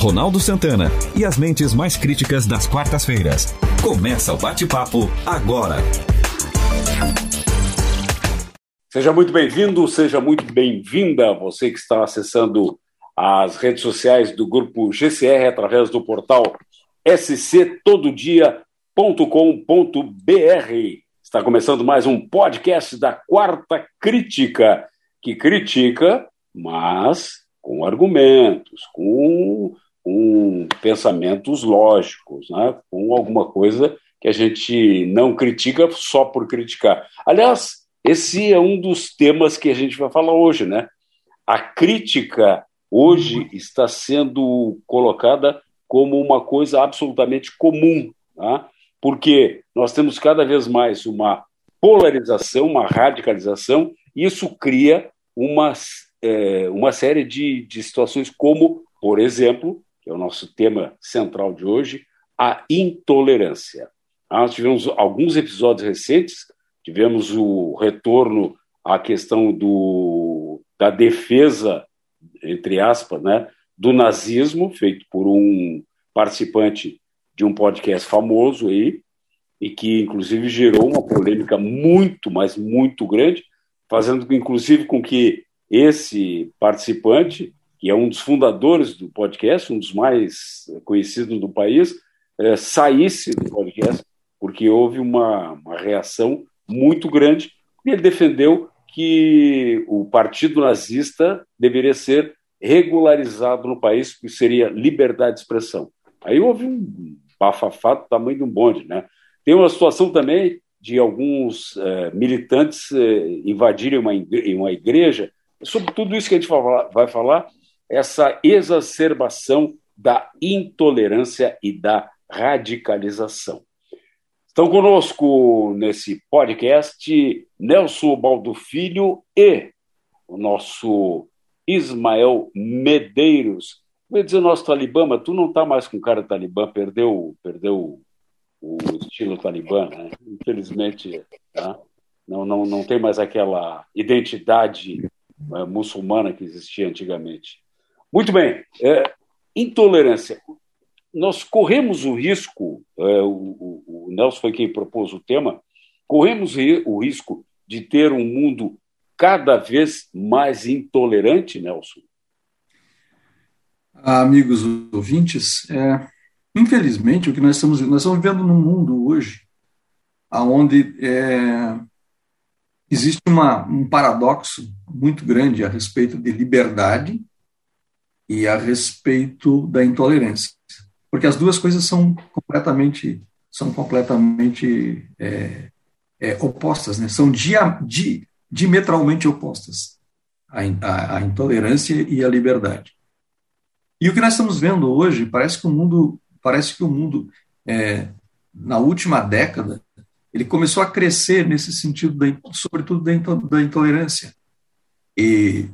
Ronaldo Santana e as mentes mais críticas das quartas-feiras. Começa o bate-papo agora. Seja muito bem-vindo, seja muito bem-vinda, você que está acessando as redes sociais do grupo GCR através do portal sctododia.com.br. Está começando mais um podcast da Quarta Crítica, que critica, mas com argumentos, com, com pensamentos lógicos, né? com alguma coisa que a gente não critica só por criticar. Aliás, esse é um dos temas que a gente vai falar hoje, né? A crítica hoje está sendo colocada como uma coisa absolutamente comum, tá? porque nós temos cada vez mais uma polarização, uma radicalização, e isso cria uma é, uma série de, de situações, como, por exemplo, é o nosso tema central de hoje, a intolerância. Nós tivemos alguns episódios recentes, tivemos o retorno à questão do, da defesa, entre aspas, né, do nazismo, feito por um participante de um podcast famoso aí, e que inclusive gerou uma polêmica muito, mas muito grande, fazendo inclusive com que esse participante, que é um dos fundadores do podcast, um dos mais conhecidos do país, é, saísse do podcast, porque houve uma, uma reação muito grande, e ele defendeu que o partido nazista deveria ser regularizado no país, que seria liberdade de expressão. Aí houve um bafafá do tamanho de um bonde. Né? Tem uma situação também de alguns eh, militantes eh, invadirem uma igreja sobre tudo isso que a gente vai falar, essa exacerbação da intolerância e da radicalização. Estão conosco nesse podcast Nelson Baldo Filho e o nosso Ismael Medeiros. Vou dizer nosso talibã, mas tu não está mais com cara talibã, perdeu, perdeu o estilo talibã, né? Infelizmente, tá? não, não, não tem mais aquela identidade é, muçulmana que existia antigamente. Muito bem, é, intolerância. Nós corremos o risco, é, o, o, Nelson foi quem propôs o tema, corremos o risco de ter um mundo cada vez mais intolerante, Nelson? Amigos ouvintes, é, infelizmente o que nós estamos nós estamos vivendo num mundo hoje aonde é, existe uma, um paradoxo muito grande a respeito de liberdade e a respeito da intolerância, porque as duas coisas são completamente são completamente é, é, opostas, né? São dia, di, diametralmente opostas a, a, a, intolerância e a liberdade. E o que nós estamos vendo hoje parece que o mundo parece que o mundo é, na última década ele começou a crescer nesse sentido, da, sobretudo da intolerância. E,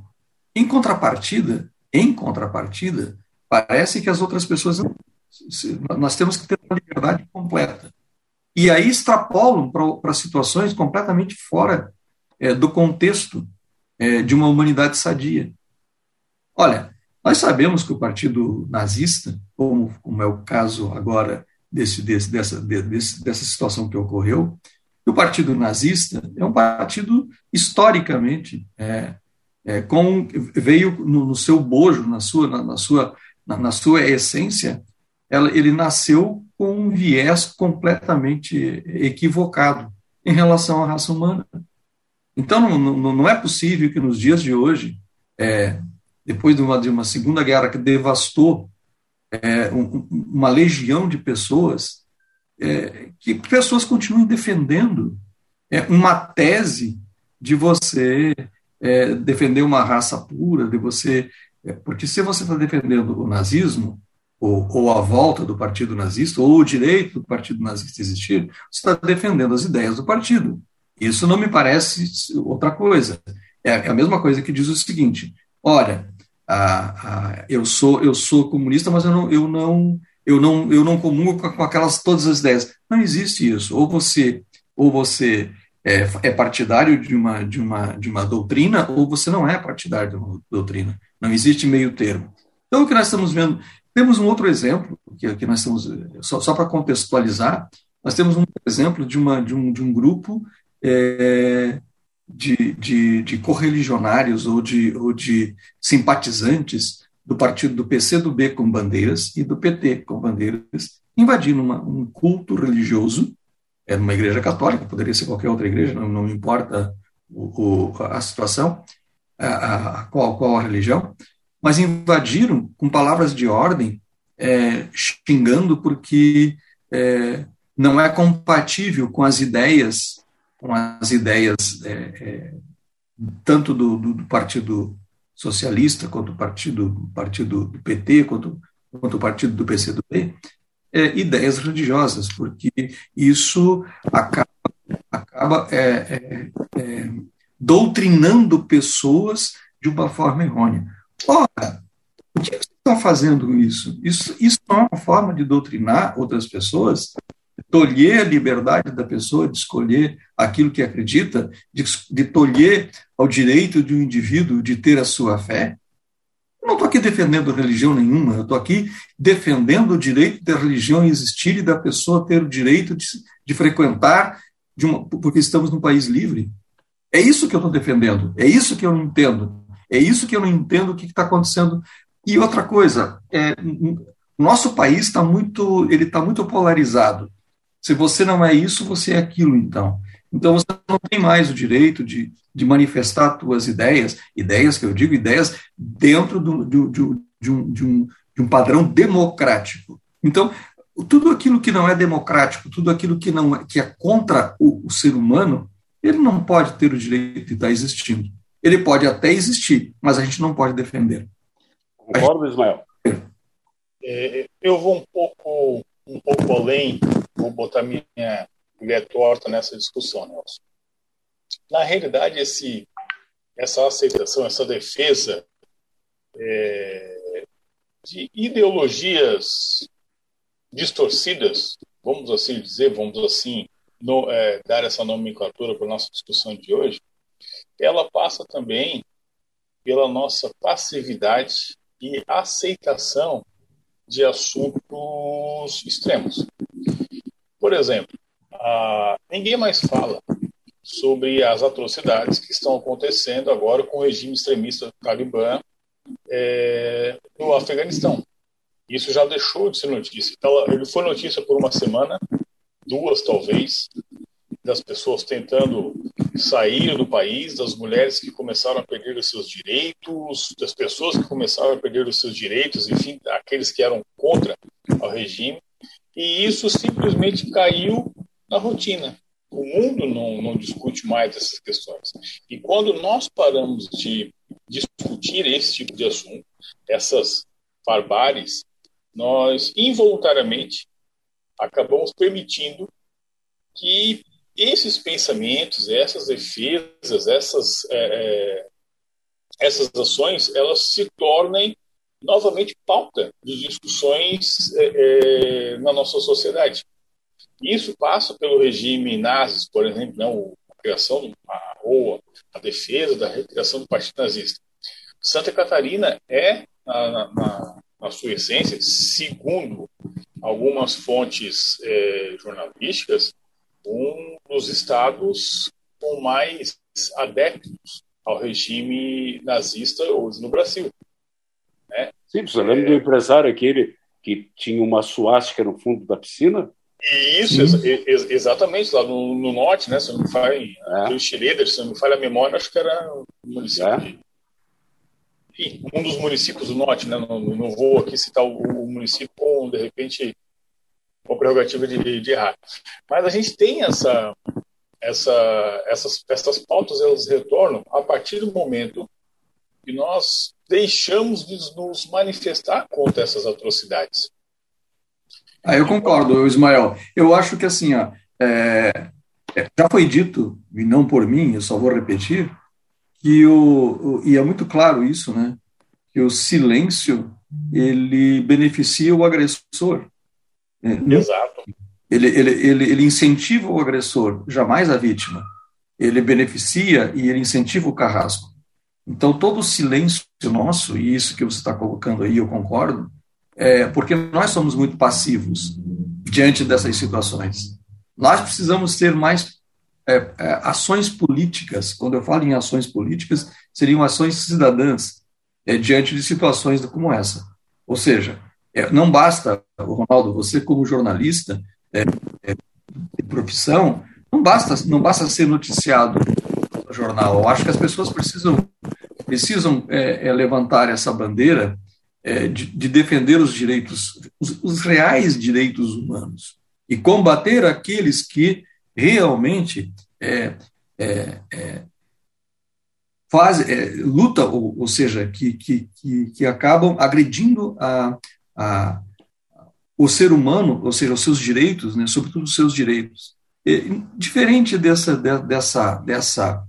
em contrapartida, em contrapartida, parece que as outras pessoas nós temos que ter uma liberdade completa. E aí extrapolam para situações completamente fora é, do contexto é, de uma humanidade sadia. Olha, nós sabemos que o partido nazista, como, como é o caso agora desse, desse, dessa, desse, dessa situação que ocorreu, o partido nazista é um partido historicamente é, é, com, veio no, no, seu bojo, na sua, na, na sua, na, na, sua essência, ela, ele nasceu com um viés completamente equivocado em relação à raça humana. Então, não, não, não é possível que nos dias de hoje, é, depois de uma, de uma segunda guerra que devastou é, um, uma legião de pessoas, é, que pessoas continuem defendendo é, uma tese de você é, defender uma raça pura, de você. É, porque se você está defendendo o nazismo, ou, ou, a volta do partido nazista, ou o direito do partido nazista existir, você está defendendo as ideias do partido. Isso não me parece outra coisa. É, é a mesma coisa que diz o seguinte: olha, eu sou eu sou comunista, mas eu não eu não eu não eu não comungo com, aquelas todas as ideias. Não existe isso. Ou você ou você é, é, partidário de uma de uma de uma doutrina ou você não é partidário de uma doutrina. Não existe meio termo. Então o que nós estamos vendo Temos um outro exemplo, que aqui nós estamos, só, só para contextualizar, nós temos um exemplo de, uma, de, um, de um grupo é, de, de, de correligionários ou de, ou de simpatizantes do partido do PCdoB com bandeiras e do PT com bandeiras, invadindo uma, um culto religioso, é numa igreja católica, poderia ser qualquer outra igreja, não, não importa o, o, a situação, a, a, qual, qual a religião, mas invadiram com palavras de ordem, é, xingando porque é, não é compatível com as ideias, com as ideias é, é tanto do, do, do, Partido Socialista quanto do Partido, partido do PT, quanto, quanto o Partido do PCdoB, é, ideias religiosas, porque isso acaba, acaba é, doutrinando pessoas de uma forma errônea. Ora, por que você está fazendo isso? isso? Isso não é uma forma de doutrinar outras pessoas, tolher a liberdade da pessoa de escolher aquilo que acredita, de, de tolher ao direito de um indivíduo de ter a sua fé. Não estou aqui defendendo religião nenhuma, eu estou aqui defendendo o direito da religião existir e da pessoa ter o direito de, de frequentar, de uma, porque estamos num país livre. É isso que eu estou defendendo, é isso que eu não entendo. É isso que eu não entendo o que está acontecendo. E outra coisa, é, nosso país está muito, ele está muito polarizado. Se você não é isso, você é aquilo, então. Então você não tem mais o direito de, de manifestar suas ideias, ideias que eu digo, ideias dentro do, do, do, de, um, de, um, de um padrão democrático. Então, tudo aquilo que não é democrático, tudo aquilo que não é, que é contra o, o ser humano, ele não pode ter o direito de estar existindo. Ele pode até existir, mas a gente não pode defender. Concordo, Ismael? É, eu vou um pouco, um pouco além, vou botar minha mulher torta nessa discussão, Nelson. Na realidade, esse, essa aceitação, essa defesa é, de ideologias distorcidas, vamos assim dizer, vamos assim no, é, dar essa nomenclatura para a nossa discussão de hoje, ela passa também pela nossa passividade e aceitação de assuntos extremos. Por exemplo, ninguém mais fala sobre as atrocidades que estão acontecendo agora com o regime extremista Talibã é, no Afeganistão. Isso já deixou de ser notícia. Então, ele foi notícia por uma semana, duas talvez, das pessoas tentando sair do país, das mulheres que começaram a perder os seus direitos, das pessoas que começaram a perder os seus direitos, enfim, aqueles que eram contra o regime. E isso simplesmente caiu na rotina. O mundo não, não discute mais essas questões. E quando nós paramos de discutir esse tipo de assunto, essas barbáries, nós involuntariamente acabamos permitindo que esses pensamentos, essas defesas, essas, é, é, essas ações, elas se tornem novamente pauta de discussões é, é, na nossa sociedade. Isso passa pelo regime nazis, por exemplo, não, a criação a, ou a defesa da recriação do Partido Nazista. Santa Catarina é, na, na, na sua essência, segundo algumas fontes é, jornalísticas, um dos estados com mais adeptos ao regime nazista hoje no Brasil. Né? Sim, você lembra é... do empresário aquele que tinha uma suástica no fundo da piscina? Isso, ex exatamente, lá no, no, norte, né? Se não me falha, é. Schroeder, se não me falha a memória, acho que era o município é. de, enfim, um dos municípios do norte, né? Não, não vou aqui citar o, o município com, de repente, com prerrogativa de, de errar. Mas a gente tem essa, essa, essas, essas pautas, elas retornam a partir do momento que nós deixamos de nos manifestar contra essas atrocidades. Ah, eu concordo, Ismael. Eu acho que assim, ó, é, é, já foi dito, e não por mim, eu só vou repetir, que o, o, e é muito claro isso, né, que o silêncio ele beneficia o agressor. É, Exato. Ele, ele, ele, ele incentiva o agressor, jamais a vítima. Ele beneficia e ele incentiva o carrasco. Então, todo o silêncio nosso, e isso que você está colocando aí, eu concordo, é, porque nós somos muito passivos diante dessas situações. Nós precisamos ter mais é, é, ações políticas. Quando eu falo em ações políticas, seriam ações cidadãs é, diante de situações como essa. Ou seja, é, não basta, Ronaldo, você como jornalista é, de profissão, não basta, não basta ser noticiado no jornal. Eu acho que as pessoas precisam precisam levantar essa bandeira é, de, de, defender os direitos, os, os, reais direitos humanos, e combater aqueles que realmente é, é, é faz, é, luta, ou, ou, seja, que, que, que, que acabam agredindo a, a, o ser humano, ou seja, os seus direitos, né, sobretudo os seus direitos. diferente dessa, dessa, dessa,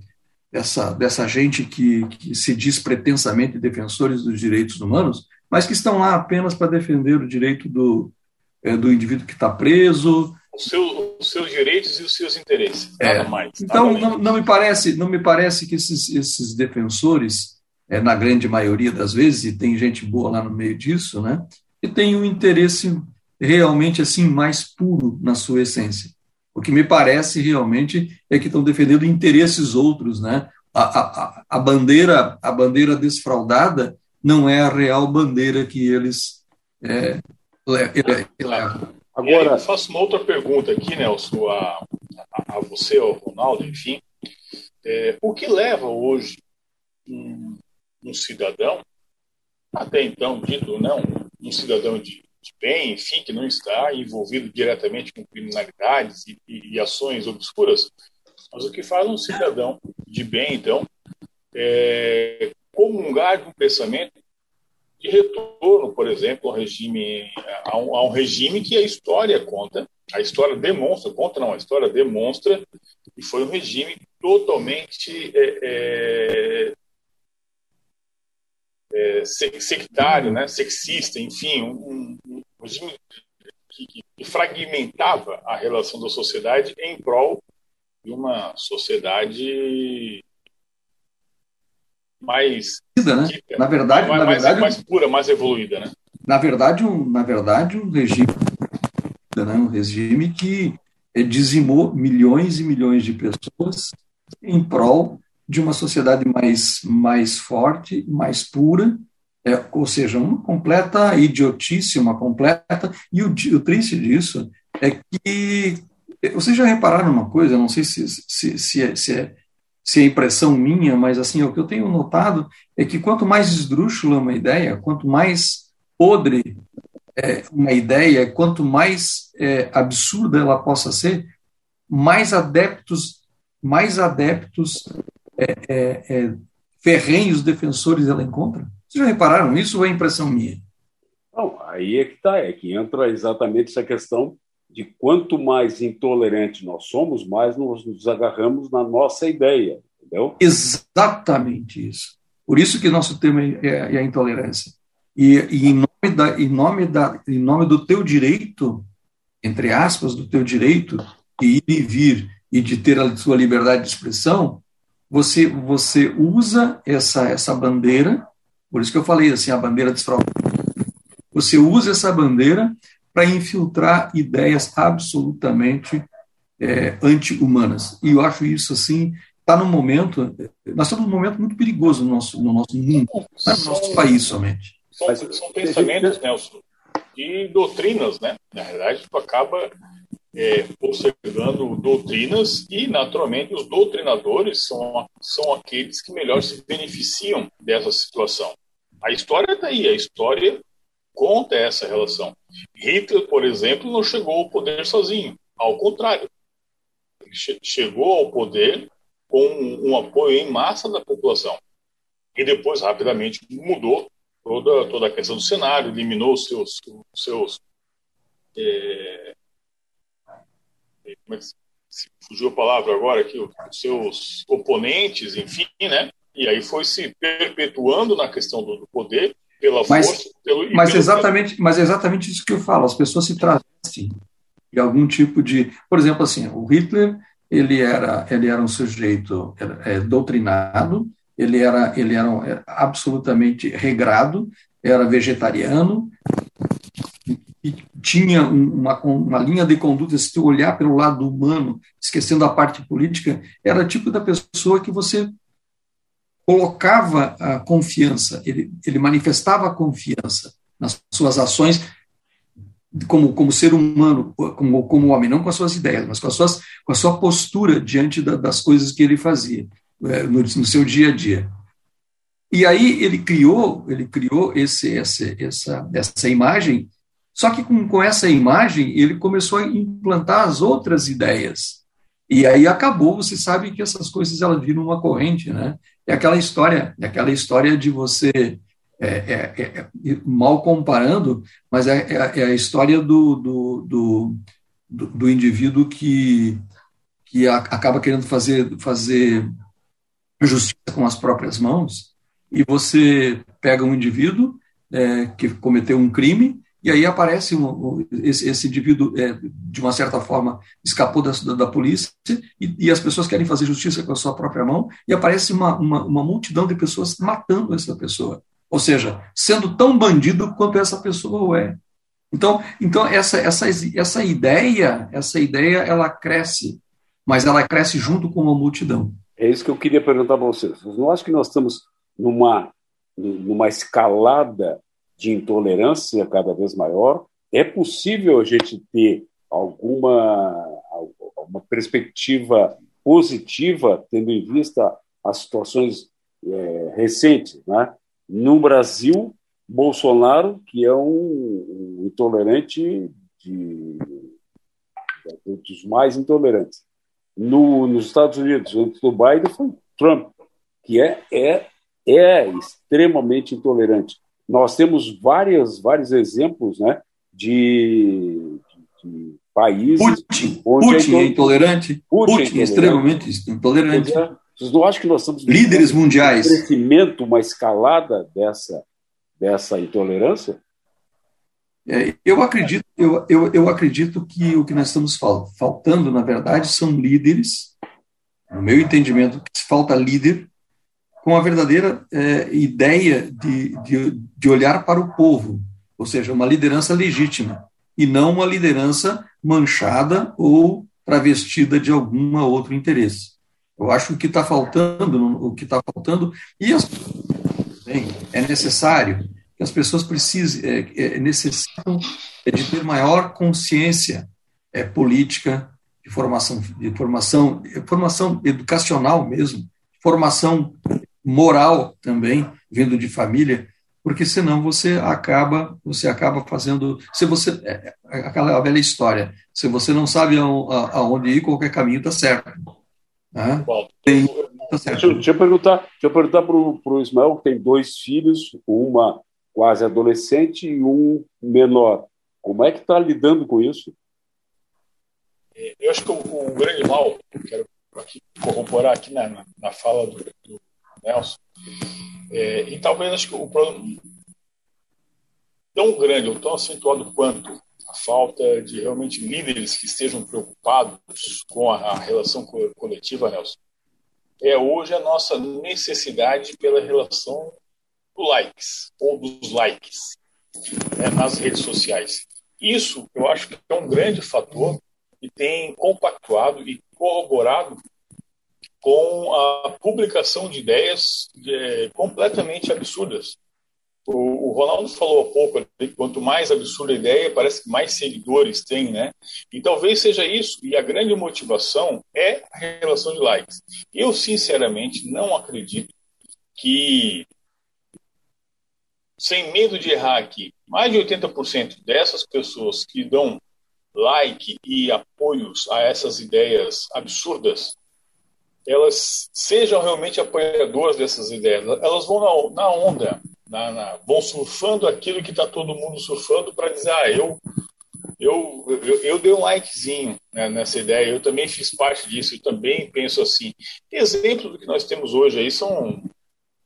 dessa, dessa gente que, que se diz pretensamente defensores dos direitos humanos, mas que estão lá apenas para defender o direito do, é, do indivíduo que está preso. Os, seu, os seus direitos e os seus interesses, é. nada mais. Então, nada não, não, me parece, não me parece que esses, esses defensores, é, na grande maioria das vezes, e tem gente boa lá no meio disso, né, que tem um interesse realmente assim mais puro na sua essência. O que me parece realmente é que estão defendendo interesses outros, né? A, a, a bandeira, a bandeira desfraudada não é a real bandeira que eles é, levam. Agora, eu faço uma outra pergunta aqui, Nelson, a, a, você, ao Ronaldo, enfim. É, o que leva hoje um, um, cidadão, até então dito não, um cidadão de, de, bem, enfim, que não está envolvido diretamente com criminalidades e, e, e ações obscuras, mas o que faz um cidadão de bem, então, é, comungar de um pensamento de retorno, por exemplo, ao regime, a um, a um, regime que a história conta, a história demonstra, conta não, a história demonstra que foi um regime totalmente é, é, é, sectário, né, sexista, enfim, um, um regime que, que, fragmentava a relação da sociedade em prol de uma sociedade mais né? na verdade, mais, na verdade, mais, pura, mais evoluída, né? Na verdade, um, na verdade, um regime, né? um regime que dizimou milhões e milhões de pessoas em prol de uma sociedade mais mais forte, mais pura, é, ou seja, uma completa idiotice, uma completa. E o, o triste disso é que vocês já repararam uma coisa, não sei se, se, se, é, se é se é impressão minha, mas assim, o que eu tenho notado é que quanto mais esdrúxula uma ideia, quanto mais podre é, uma ideia, quanto mais é, absurda ela possa ser, mais adeptos, mais adeptos é, é, é ferrenhos defensores ela encontra. Vocês já repararam isso ou é impressão minha? Não, aí é que está, é que entra exatamente essa questão de quanto mais intolerante nós somos, mais nós nos agarramos na nossa ideia, entendeu? Exatamente isso. Por isso que nosso tema é, é a intolerância. E, e, em, nome da, em, nome da, em nome do teu direito, entre aspas, do teu direito de ir e vir e de ter a sua liberdade de expressão, você, você usa essa, essa bandeira, por isso que eu falei assim, a bandeira desfraudada. Você usa essa bandeira para infiltrar ideias absolutamente é, anti-humanas. E eu acho isso assim, está num momento, nós estamos num momento muito perigoso no nosso, no nosso mundo, não é no nosso país somente. São, são pensamentos, Nelson, e doutrinas, né? Na realidade, tu acaba é, observando doutrinas e, naturalmente, os doutrinadores são, são aqueles que melhor se beneficiam dessa situação. A história está aí, a história conta essa relação. Hitler, por exemplo, não chegou ao poder sozinho. Ao contrário, ele che chegou ao poder com um, um, apoio em massa da população. E depois, rapidamente, mudou toda, toda a questão do cenário, eliminou seus. Seus é, como é que se fugiu a palavra agora aqui, os seus oponentes, enfim, né? E aí foi se perpetuando na questão do poder pela mas, força, pelo, mas pelo exatamente, mas é exatamente isso que eu falo. As pessoas se travestem de algum tipo de, por exemplo, assim, o Hitler ele era ele era um sujeito é, doutrinado, ele era ele era, era absolutamente regrado, era vegetariano, que tinha uma, uma linha de conduta, se tu olhar pelo lado humano, esquecendo a parte política, era tipo da pessoa que você colocava a confiança, ele, ele manifestava a confiança nas suas ações como, como ser humano, como, como homem, não com as suas ideias, mas com, as suas, com a sua postura diante da, das coisas que ele fazia é, no, no, seu dia a dia. E aí ele criou, ele criou esse, essa, essa, essa imagem, só que com, com essa imagem ele começou a implantar as outras ideias. E aí acabou, você sabe que essas coisas elas viram uma corrente, né? É aquela história, é aquela história de você é, é, é, é mal comparando, mas é, é, é a história do, do, do, do, indivíduo que, que acaba querendo fazer, fazer justiça com as próprias mãos, e você pega um indivíduo que cometeu um crime e aí aparece um, esse, esse, indivíduo, é, de uma certa forma, escapou da, da, polícia, e, e, as pessoas querem fazer justiça com a sua própria mão, e aparece uma, uma, uma, multidão de pessoas matando essa pessoa. Ou seja, sendo tão bandido quanto essa pessoa é. Então, então essa, essa, essa ideia, essa ideia, ela cresce, mas ela cresce junto com uma multidão. É isso que eu queria perguntar para vocês. Não acham que nós estamos numa, numa escalada de intolerância cada vez maior. É possível a gente ter alguma, uma perspectiva positiva, tendo em vista as situações é, recentes. Né? No Brasil, Bolsonaro, que é um, um intolerante de, dos mais intolerantes. No, nos Estados Unidos, antes do Biden, foi Trump, que é, é, é extremamente intolerante nós temos várias, vários exemplos né, de, de, países. Putin, onde Putin é, intolerante. Putin, Putin é intolerante. extremamente intolerante. Vocês não acham que nós estamos líderes mundiais? Um crescimento, uma escalada dessa, dessa intolerância? É, eu acredito, eu, eu, eu acredito que o que nós estamos faltando, na verdade, são líderes. No meu entendimento, falta líder com a verdadeira é, ideia de, de, de olhar para o povo, ou seja, uma liderança legítima, e não uma liderança manchada ou travestida de algum outro interesse. Eu acho que o que está faltando, o que está faltando, e as, bem, é necessário que as pessoas precisem, é, é, necessitam de ter maior consciência é, política, de formação, de formação, formação educacional mesmo, formação moral também, vindo de família, porque senão você acaba você acaba fazendo se você é, é, aquela velha história se você não sabe aonde ir qualquer caminho está certo né? Tá certo. Deixa, deixa, eu perguntar deixa eu perguntar para o Ismael que tem dois filhos uma quase adolescente e um menor como é que está lidando com isso eu acho que o, o grande mal quero aqui corroborar aqui na, na fala do Nelson. É, e talvez acho que o problema tão grande ou tão acentuado quanto a falta de realmente líderes que estejam preocupados com a, a relação coletiva, Nelson, é hoje a nossa necessidade pela relação do likes ou dos likes né, nas redes sociais. Isso eu acho que é um grande fator que tem compactuado e corroborado com a publicação de ideias é, completamente absurdas. O, o, Ronaldo falou há pouco, quanto mais absurda a ideia, parece que mais seguidores tem, né? E talvez seja isso, e a grande motivação é a relação de likes. Eu, sinceramente, não acredito que, sem medo de errar aqui, mais de 80% dessas pessoas que dão like e apoios a essas ideias absurdas elas sejam realmente apoiadoras dessas ideias. Elas vão na, na onda, na, na, vão surfando aquilo que está todo mundo surfando para dizer, ah, eu, eu, eu, eu, dei um likezinho né, nessa ideia, eu também fiz parte disso, eu também penso assim. Exemplos do que nós temos hoje aí são,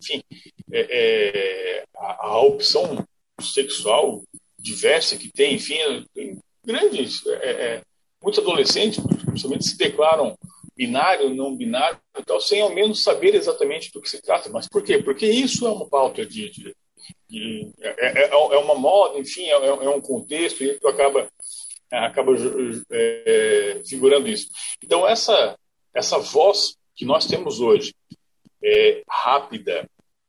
enfim, é, é, a, a, opção sexual diversa que tem, enfim, tem grandes, é, é muitos adolescentes, principalmente, se declaram binário, não binário tal, sem ao menos saber exatamente do que se trata. Mas por quê? Porque isso é uma pauta de. de, de é, é, é, uma moda, enfim, é, é um contexto e acaba acaba é, figurando isso. Então essa essa voz que nós temos hoje, é, rápida,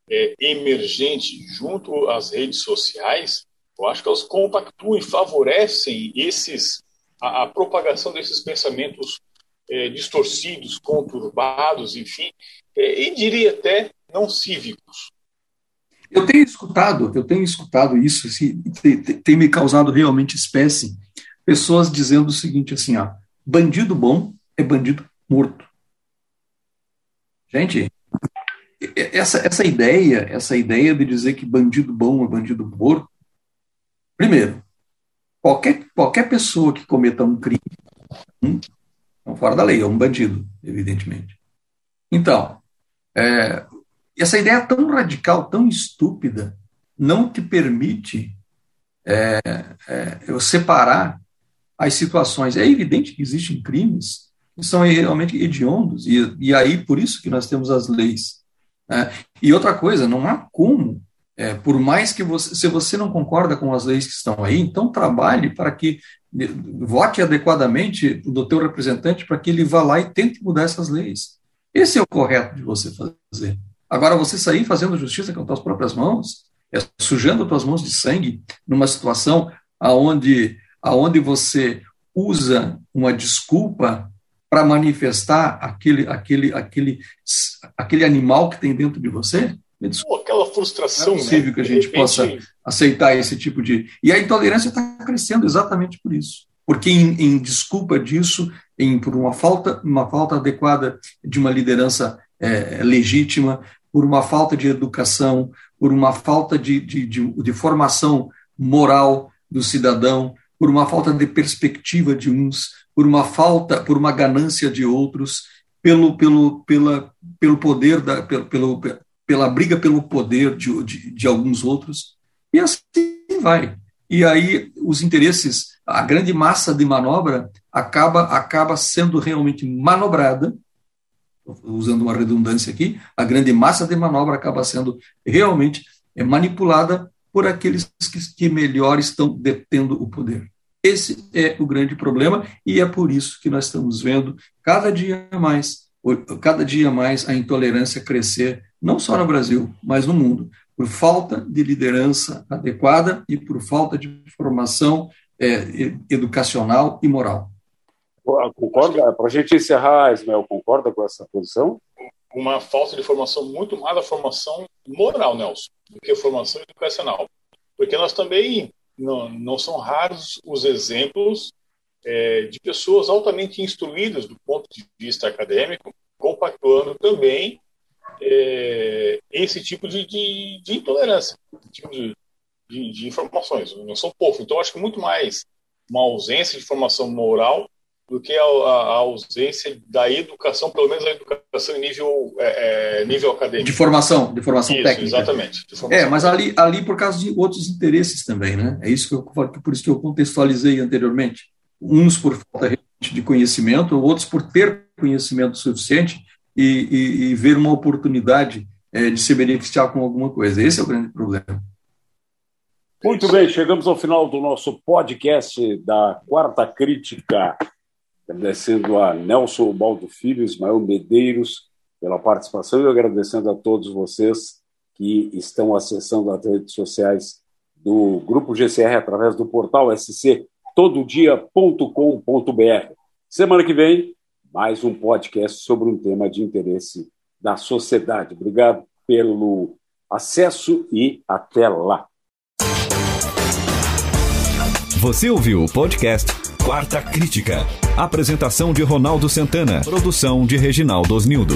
é, emergente, junto às redes sociais, eu acho que elas compactuam e favorecem esses a, a propagação desses pensamentos é, distorcidos, conturbados, enfim, é, e diria até não cívicos. Eu tenho escutado, eu tenho escutado isso, assim, tem, tem, me causado realmente espécie, pessoas dizendo o seguinte assim, ó, bandido bom é bandido morto. Gente, essa, essa ideia, essa ideia de dizer que bandido bom é bandido morto, primeiro, qualquer, qualquer pessoa que cometa um crime, hum, então, fora da lei, é um bandido, evidentemente. Então, é, essa ideia tão radical, tão estúpida, não te permite é, é, separar as situações. É evidente que existem crimes que são realmente hediondos, e, e aí por isso que nós temos as leis. Né? E outra coisa, não há como, é, por mais que você, se você não concorda com as leis que estão aí, então trabalhe para que vote adequadamente do teu representante para que ele vá lá e tente mudar essas leis. Esse é o correto de você fazer. Agora, você sair fazendo justiça com as próprias mãos, é, sujando as tuas mãos de sangue, numa situação aonde, aonde você usa uma desculpa para manifestar aquele, aquele, aquele, aquele animal que tem dentro de você, Pô, aquela frustração. Não é possível né? que a gente repente... possa aceitar esse tipo de. E a intolerância está crescendo exatamente por isso. Porque, em, em desculpa disso, em, por uma falta, uma falta adequada de uma liderança é, legítima, por uma falta de educação, por uma falta de, de, de, de formação moral do cidadão, por uma falta de perspectiva de uns, por uma falta, por uma ganância de outros, pelo, pelo, pela, pelo poder, da, pelo, pelo, pela briga pelo poder de, de, de, alguns outros, e assim vai. E aí os interesses, a grande massa de manobra acaba, acaba sendo realmente manobrada usando uma redundância aqui, a grande massa de manobra acaba sendo realmente é, manipulada por aqueles que, que melhor estão detendo o poder. Esse é o grande problema e é por isso que nós estamos vendo cada dia mais, cada dia mais a intolerância crescer, não só no Brasil, mas no mundo, por falta de liderança adequada e por falta de formação é, educacional e moral. Concorda? Para a gente encerrar, Ismael, concorda com essa posição? Uma falta de formação muito mais da formação moral, Nelson, do que a formação educacional. Porque nós também, não, não são raros os exemplos é, de pessoas altamente instruídas do ponto de vista acadêmico, compactuando também é, esse tipo de, de, de intolerância, tipo de, de, de, informações. Não são poucos. Então, acho que muito mais uma ausência de formação moral do que a, a, ausência da educação, pelo menos a educação em nível, é, é, nível acadêmico. De formação, de formação isso, técnica. Exatamente. Formação é, mas ali, ali por causa de outros interesses também, né? É isso que eu por isso que eu contextualizei anteriormente. Uns por falta de conhecimento, outros por ter conhecimento suficiente e, e, e ver uma oportunidade é, de se beneficiar com alguma coisa. Esse é o grande problema. Muito bem, chegamos ao final do nosso podcast da Quarta Crítica agradecendo a Nelson Baldo Filho, Ismael Medeiros pela participação e agradecendo a todos vocês que estão acessando as redes sociais do Grupo GCR através do portal sctododia.com.br. Semana que vem, mais um podcast sobre um tema de interesse da sociedade. Obrigado pelo acesso e até lá. Você ouviu o podcast Quarta Crítica. Apresentação de Ronaldo Santana. Produção de Reginaldo Osnildo.